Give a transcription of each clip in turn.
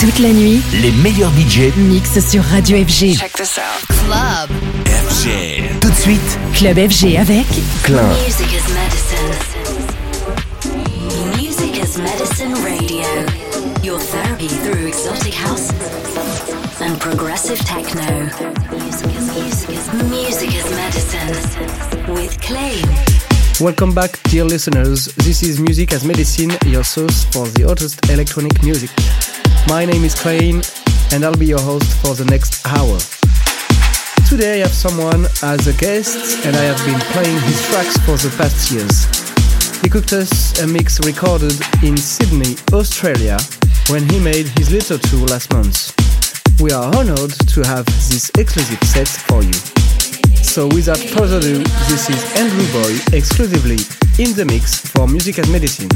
Toute la nuit, les meilleurs budgets mixent sur Radio FG. Check this out. Club FG. Tout de suite, Club FG avec Klein. Music is medicine. Music is medicine radio. Your therapy through exotic house and progressive techno. Music is, music is, music is medicine with Claim. Welcome back, dear listeners. This is Music as Medicine, your source for the hottest electronic music. My name is Clain, and I'll be your host for the next hour. Today I have someone as a guest, and I have been playing his tracks for the past years. He cooked us a mix recorded in Sydney, Australia, when he made his little tour last month. We are honored to have this exclusive set for you. So without further ado, this is Andrew Boy exclusively in the mix for Music and Medicine.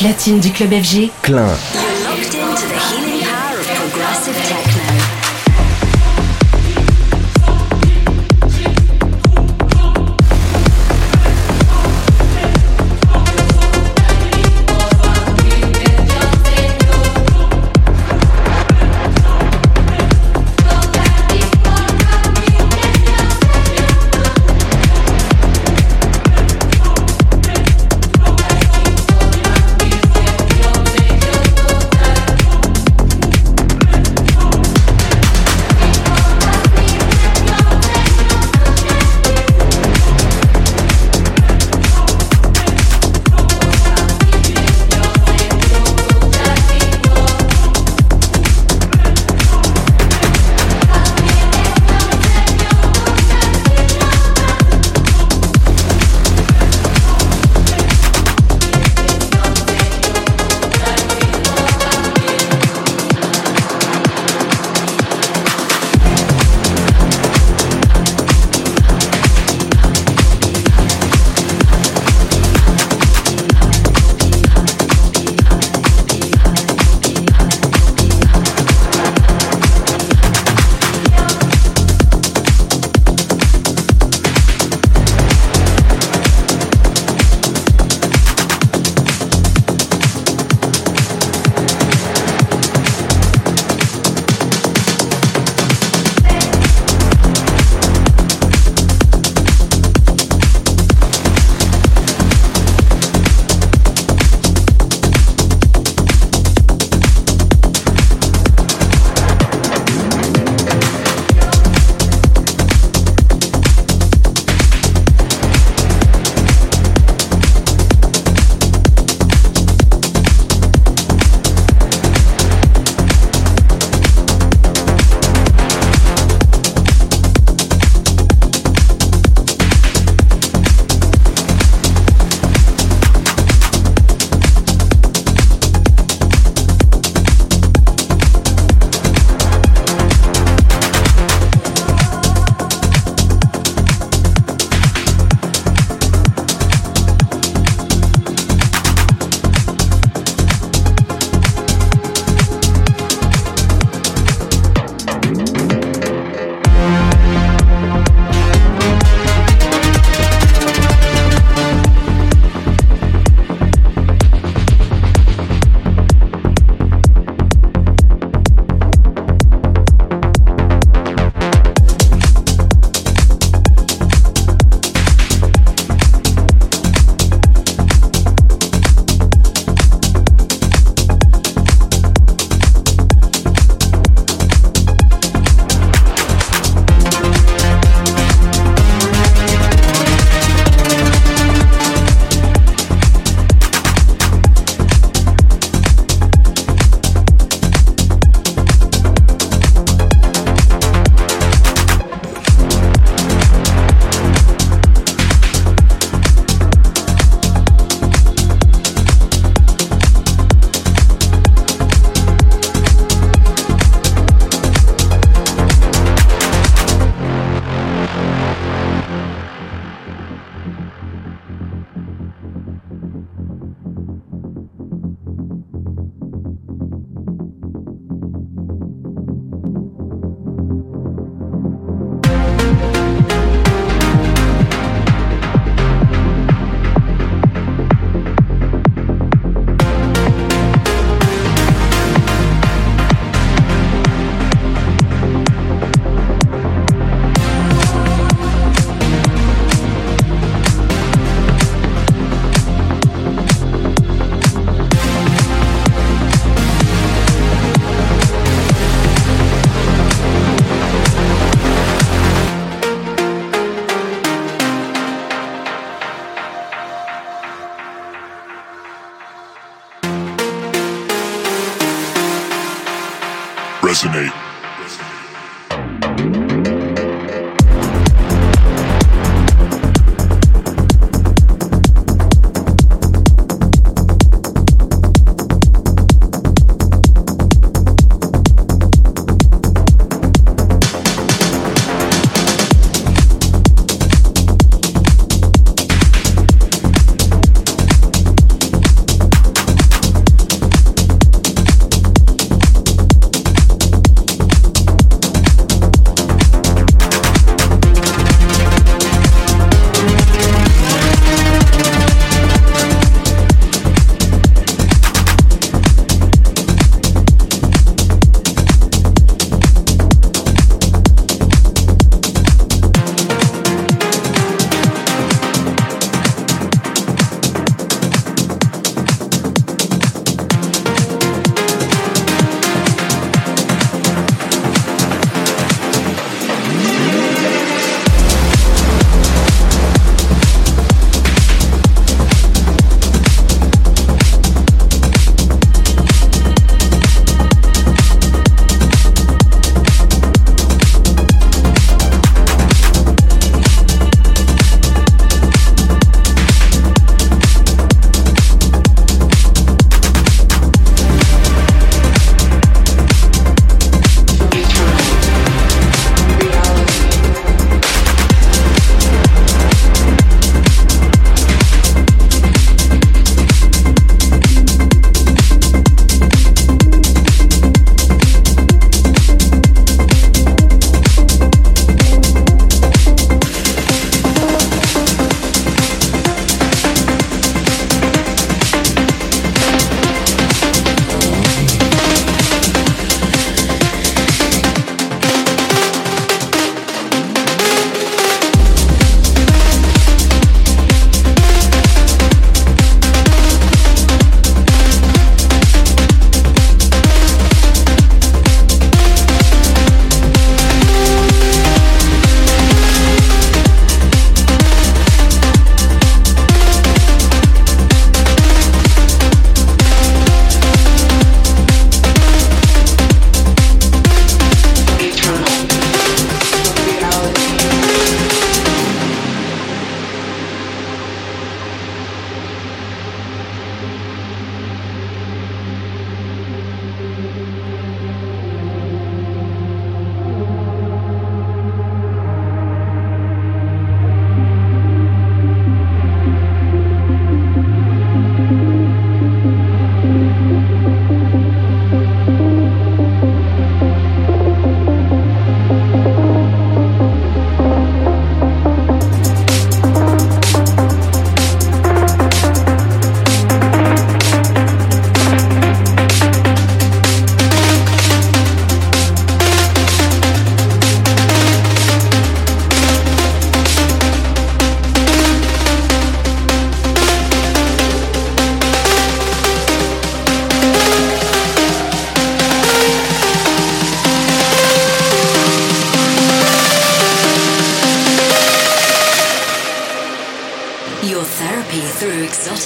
Platine du club FG, Klein.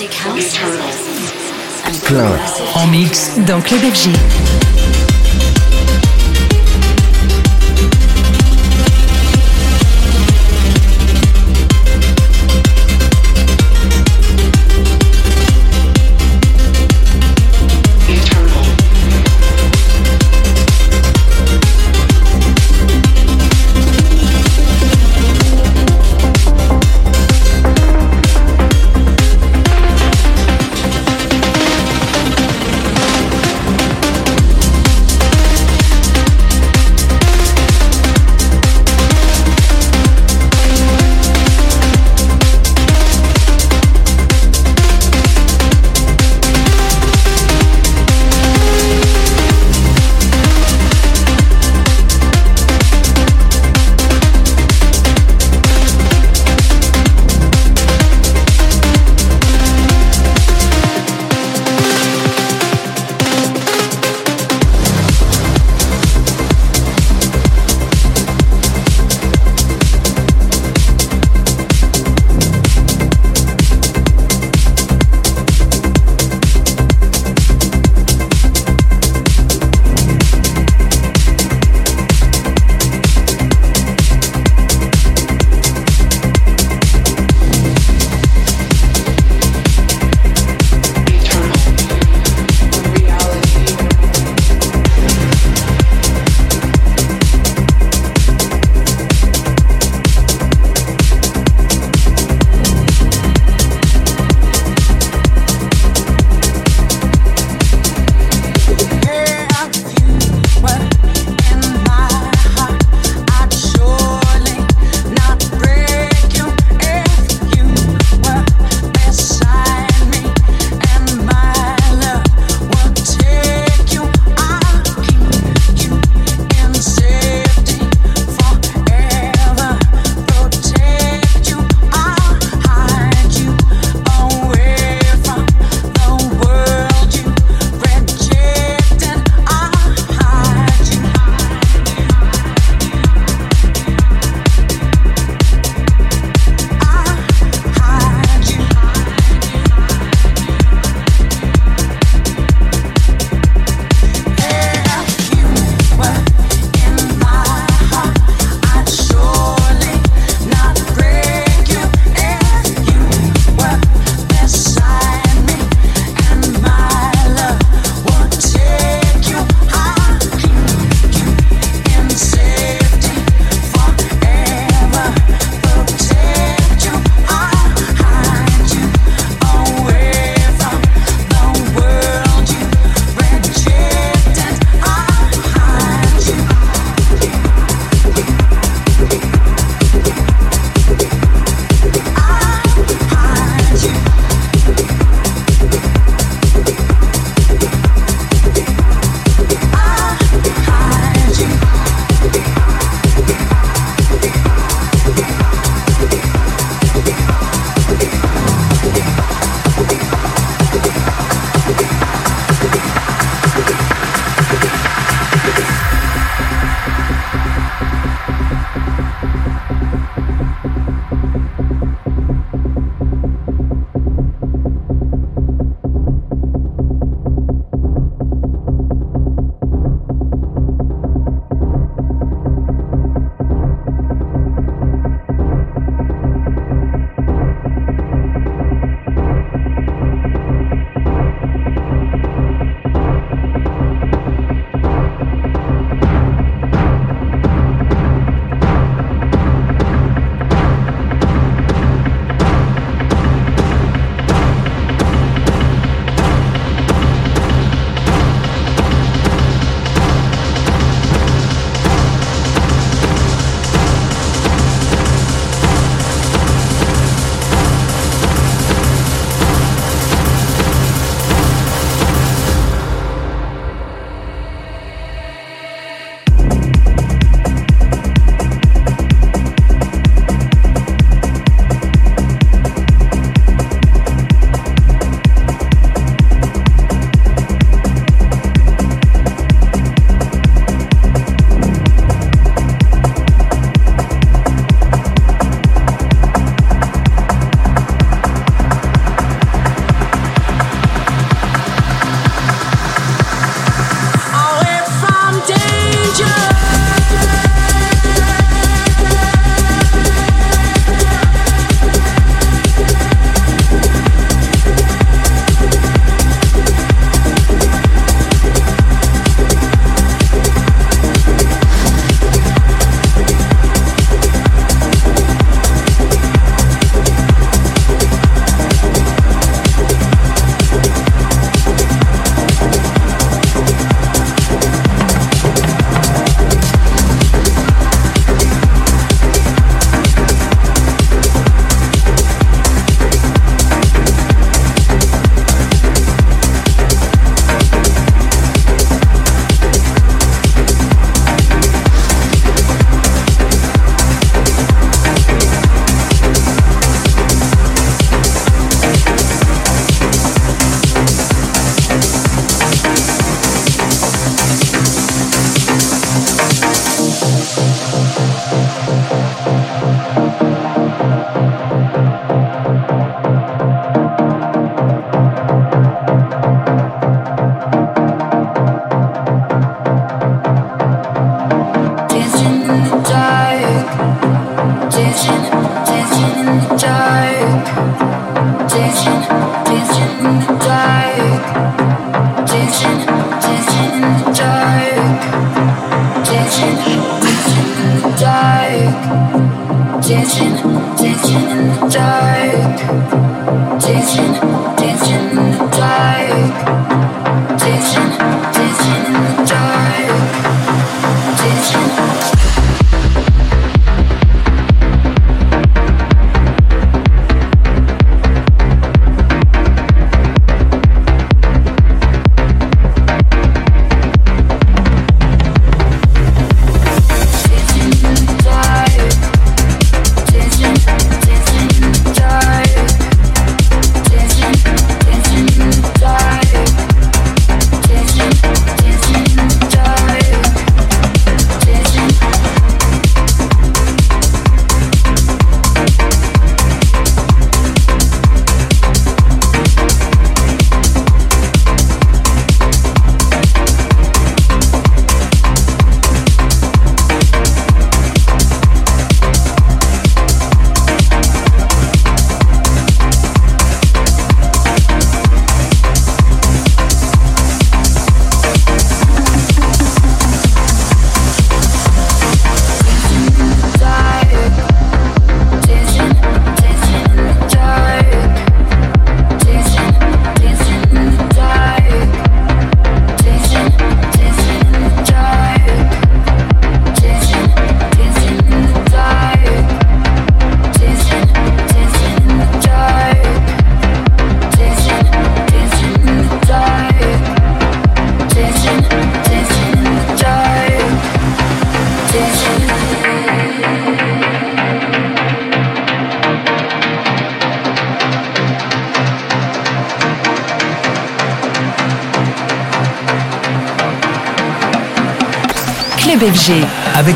House progressive en mix dans Club FG.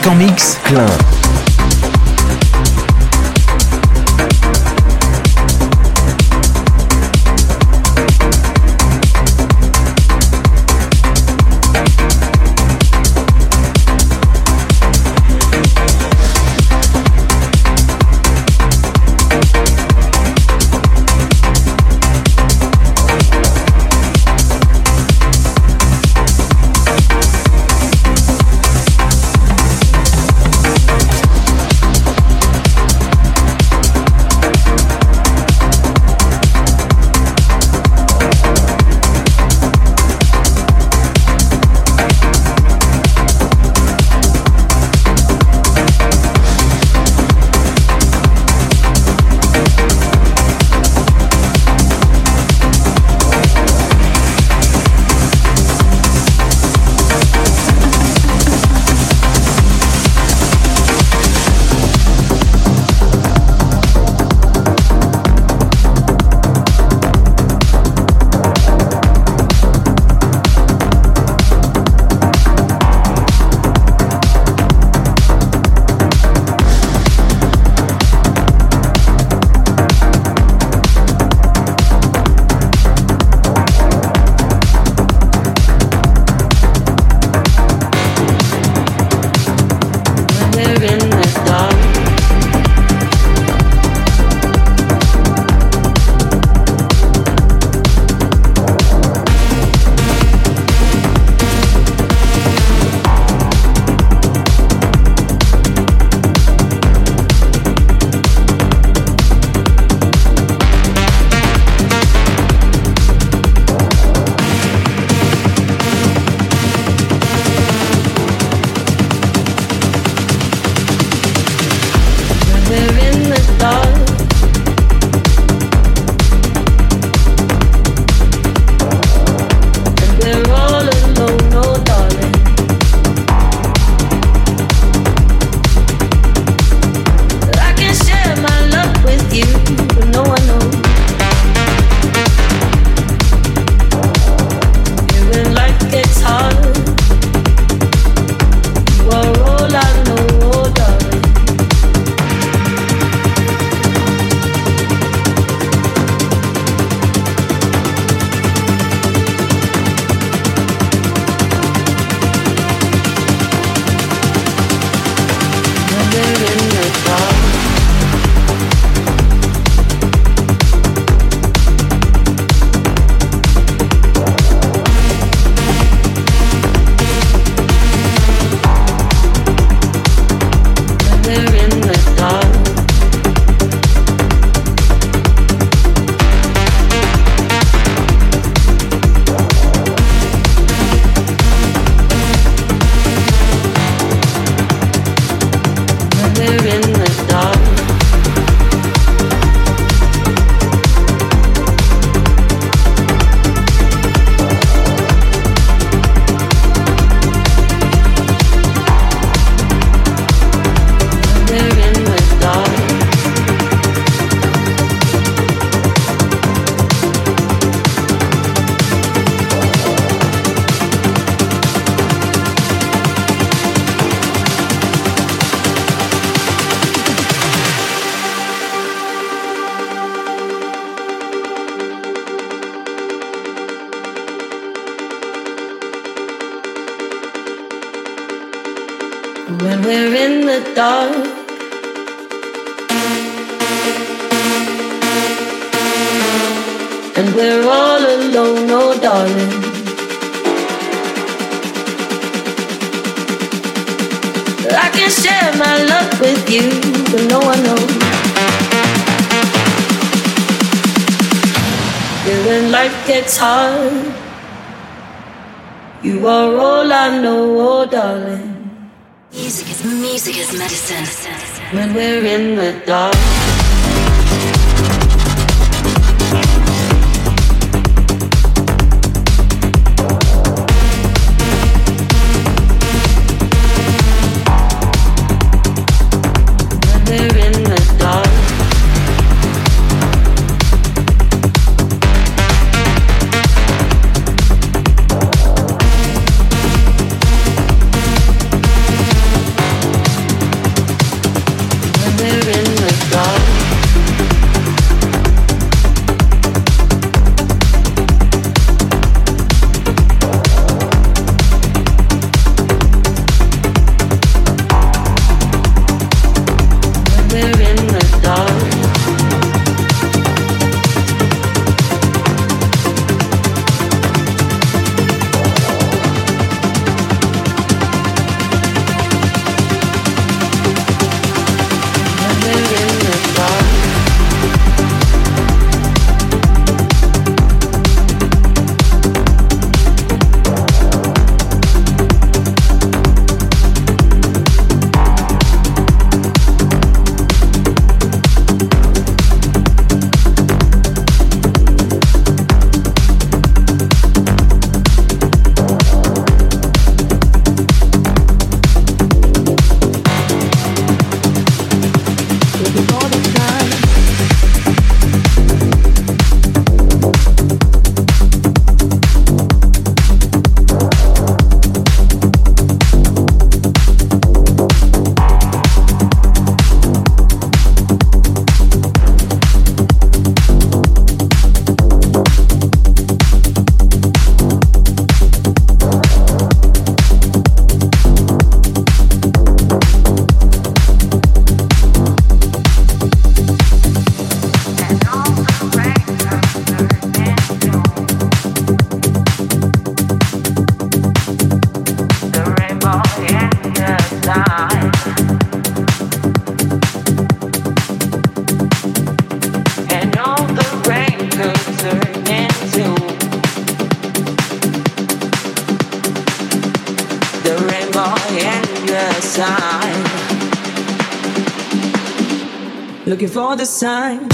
En mix, Klein. When life gets hard, you are all I know, oh darling. Music is music is medicine. When we're in the dark. The sign.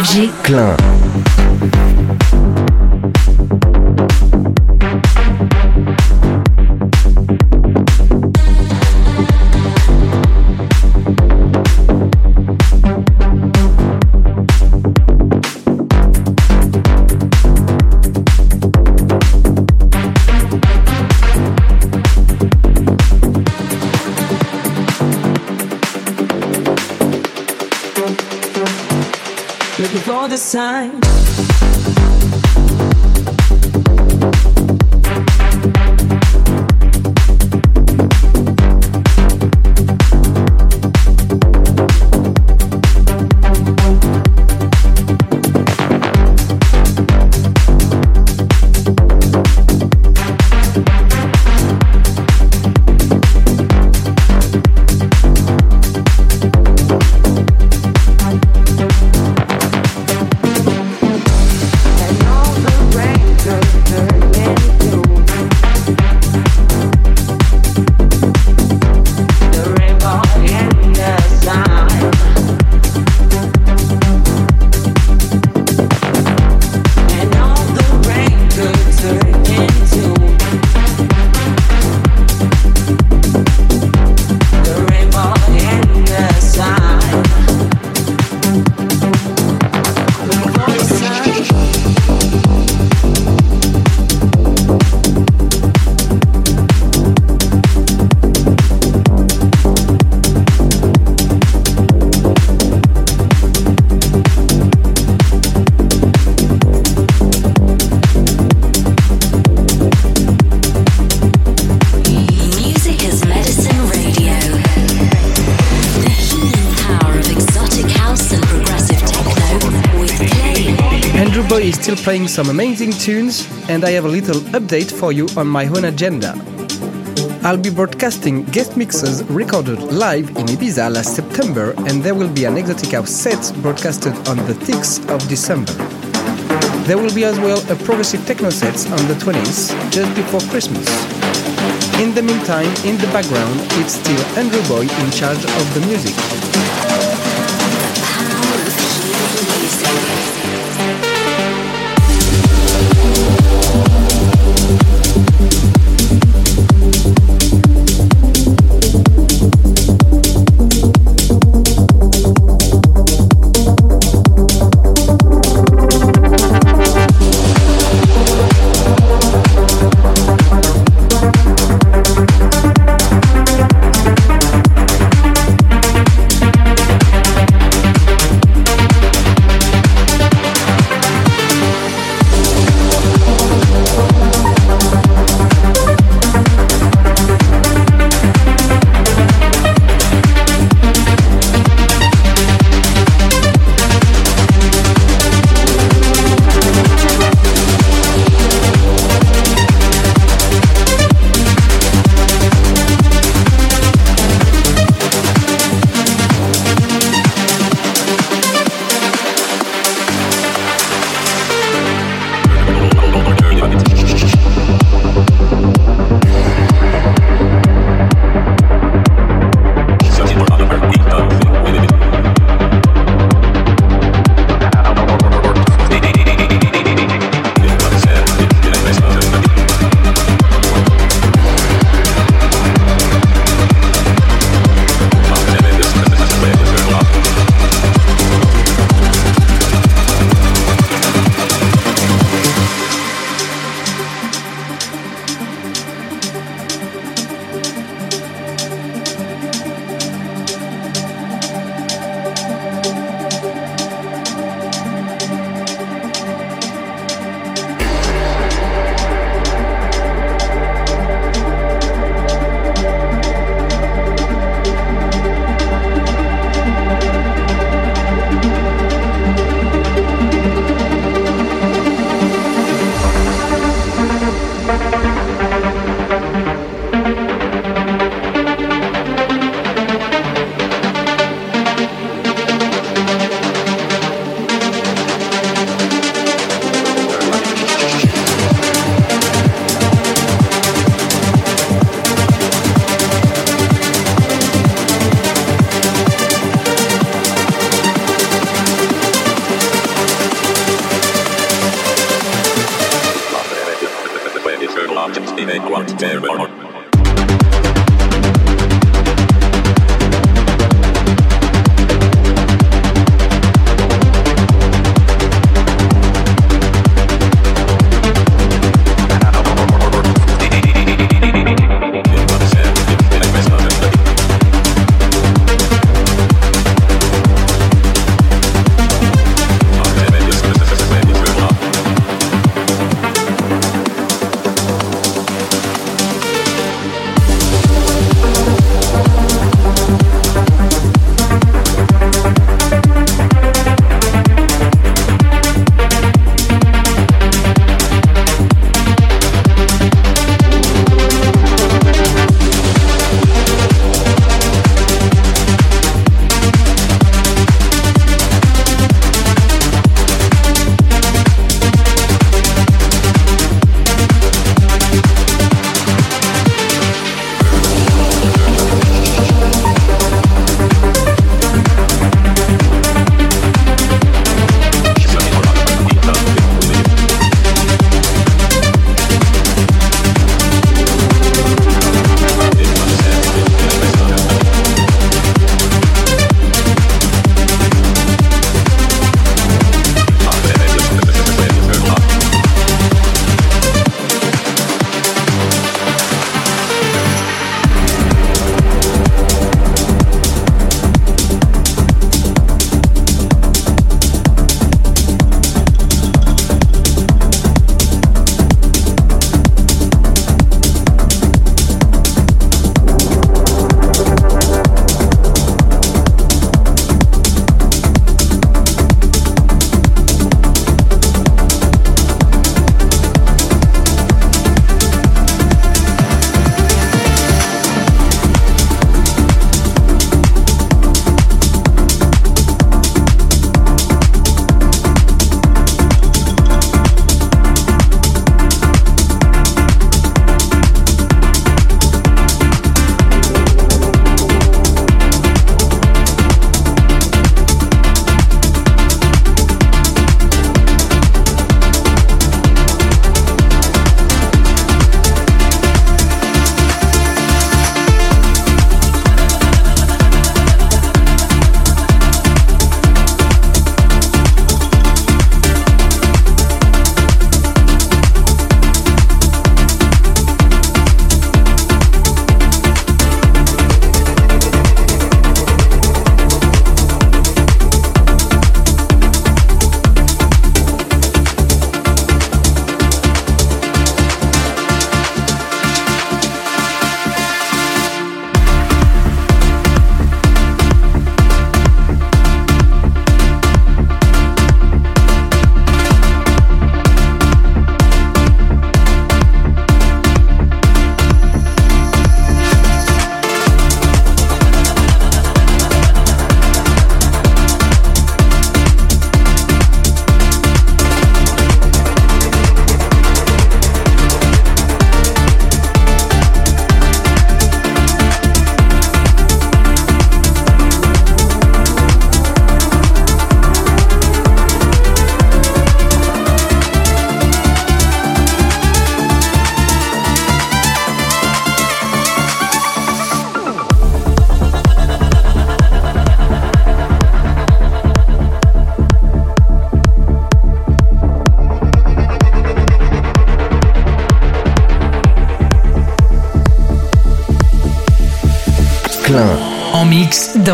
FG. Klein. Still playing some amazing tunes, and I have a little update for you on my own agenda. I'll be broadcasting guest mixes recorded live in Ibiza last September, and there will be an exotic house set broadcasted on the 6th of December. There will be as well a progressive techno set on the 20th, just before Christmas. In the meantime, in the background, it's still Andrew Boy in charge of the music.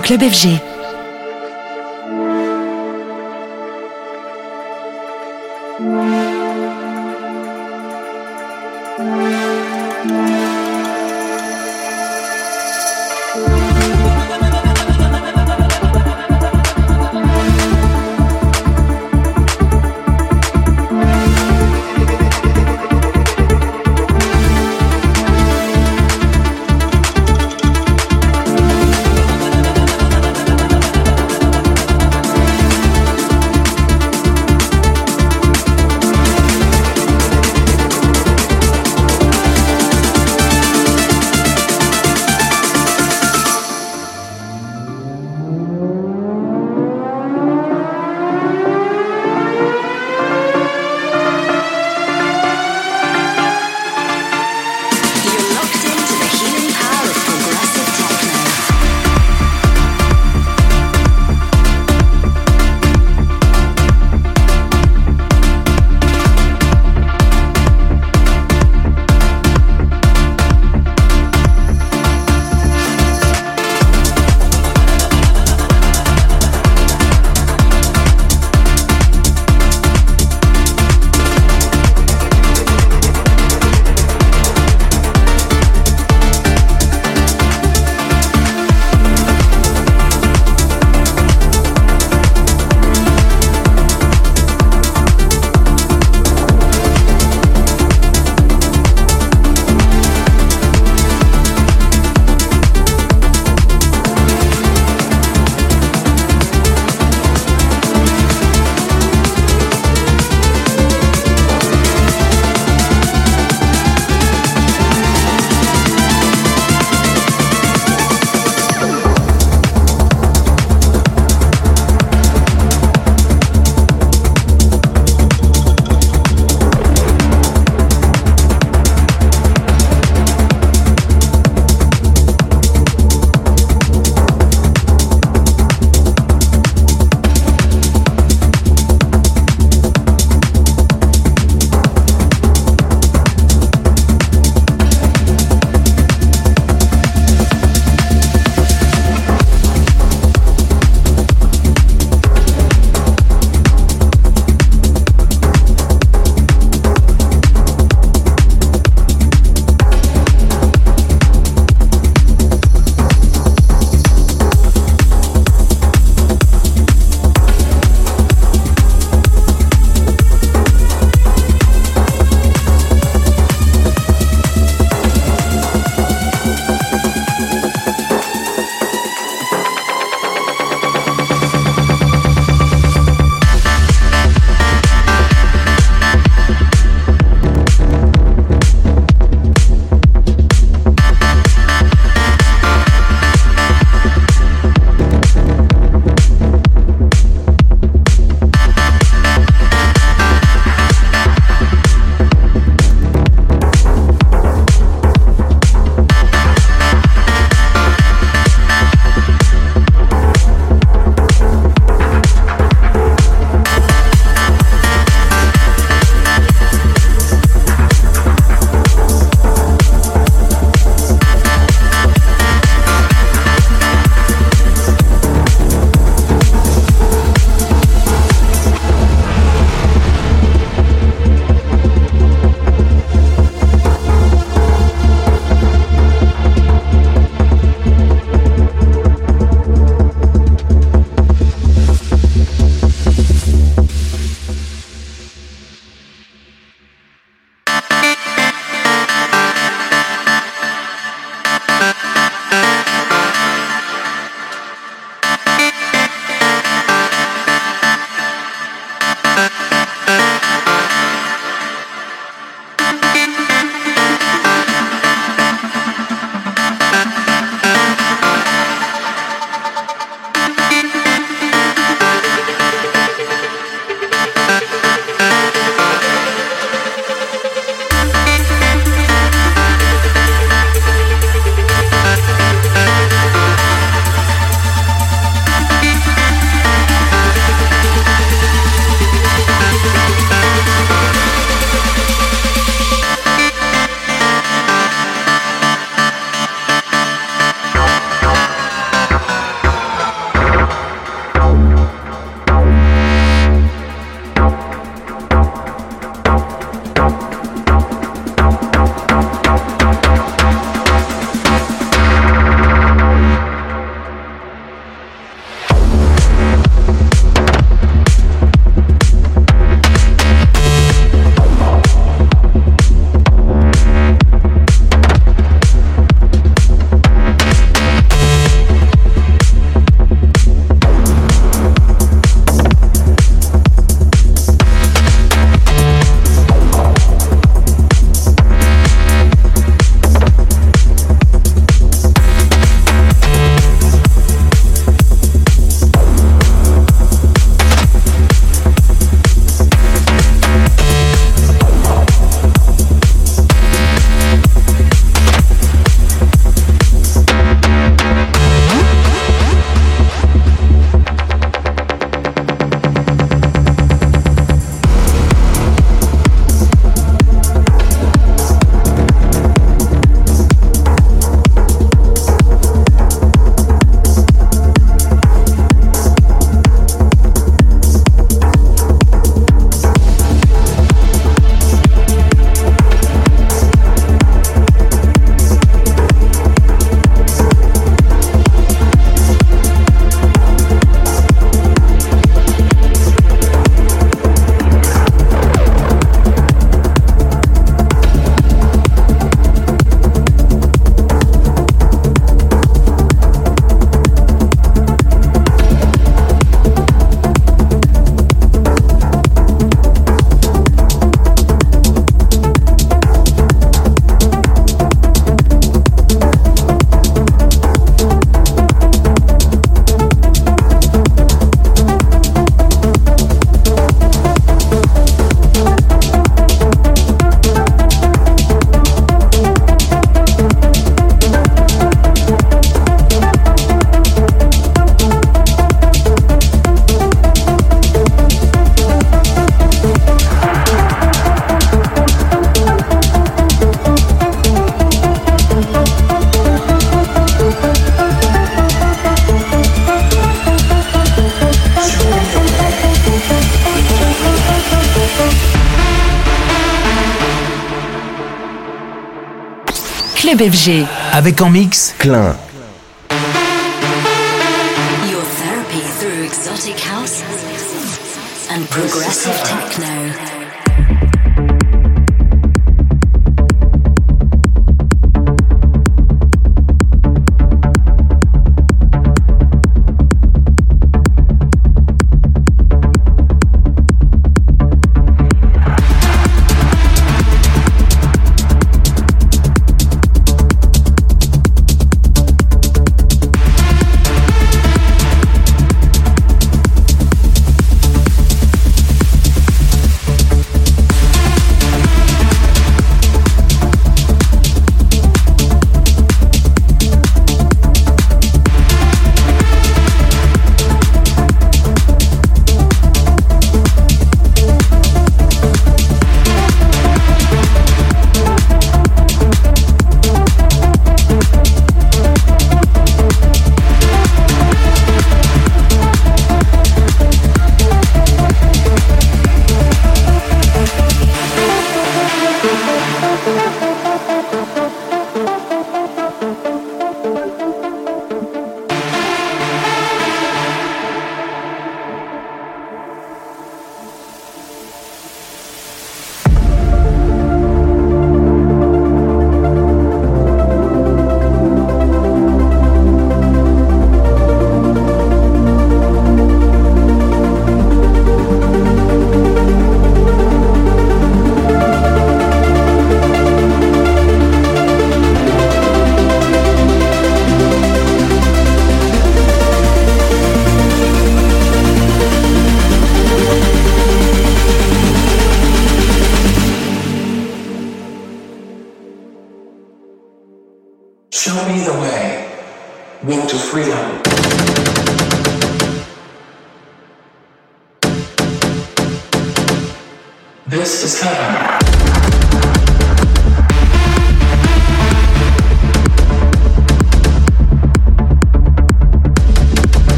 Club FG. FG. Avec en mix, Klein. Your therapy through exotic house and progressive techno.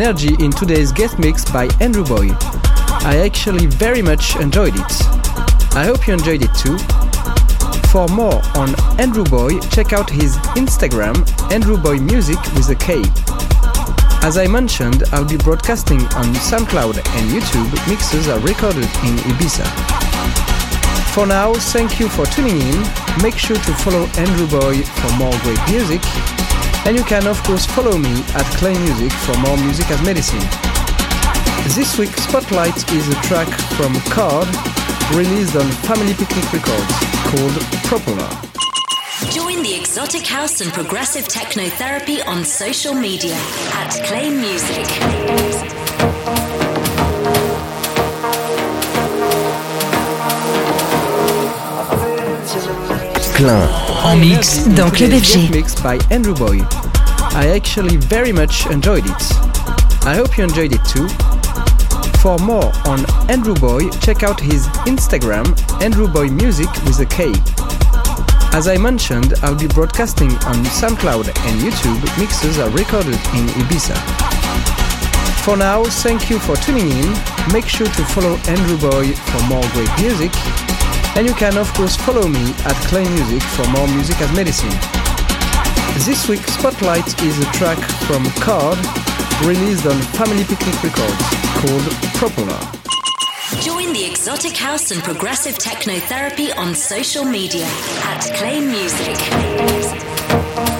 Energy in today's guest mix by Andrew Boy. I actually very much enjoyed it. I hope you enjoyed it too. For more on Andrew Boy, check out his Instagram, Andrew Boy Music with a K. As I mentioned, I'll be broadcasting on SoundCloud and YouTube. Mixes are recorded in Ibiza. For now, thank you for tuning in. Make sure to follow Andrew Boy for more great music. And you can, of course, follow me at Clain Music for more music as medicine. This week's Spotlight is a track from Card, released on Family Picnic Records, called Propeller. Join the exotic house and progressive techno therapy on social media at Clain Music. Clain en mix dans Club FG. Mixed by Andrew Boy. I actually very much enjoyed it. I hope you enjoyed it too. For more on Andrew Boy, check out his Instagram, Andrew Boy Music with a K. As I mentioned, I'll be broadcasting on SoundCloud and YouTube. Mixes are recorded in Ibiza. For now, thank you for tuning in. Make sure to follow Andrew Boy for more great music. And you can, of course, follow me at Clain Music for more music as medicine. This week's Spotlight is a track from Card, released on Family Picnic Records, called Propeller. Join the exotic house and progressive techno therapy on social media at Clain Music.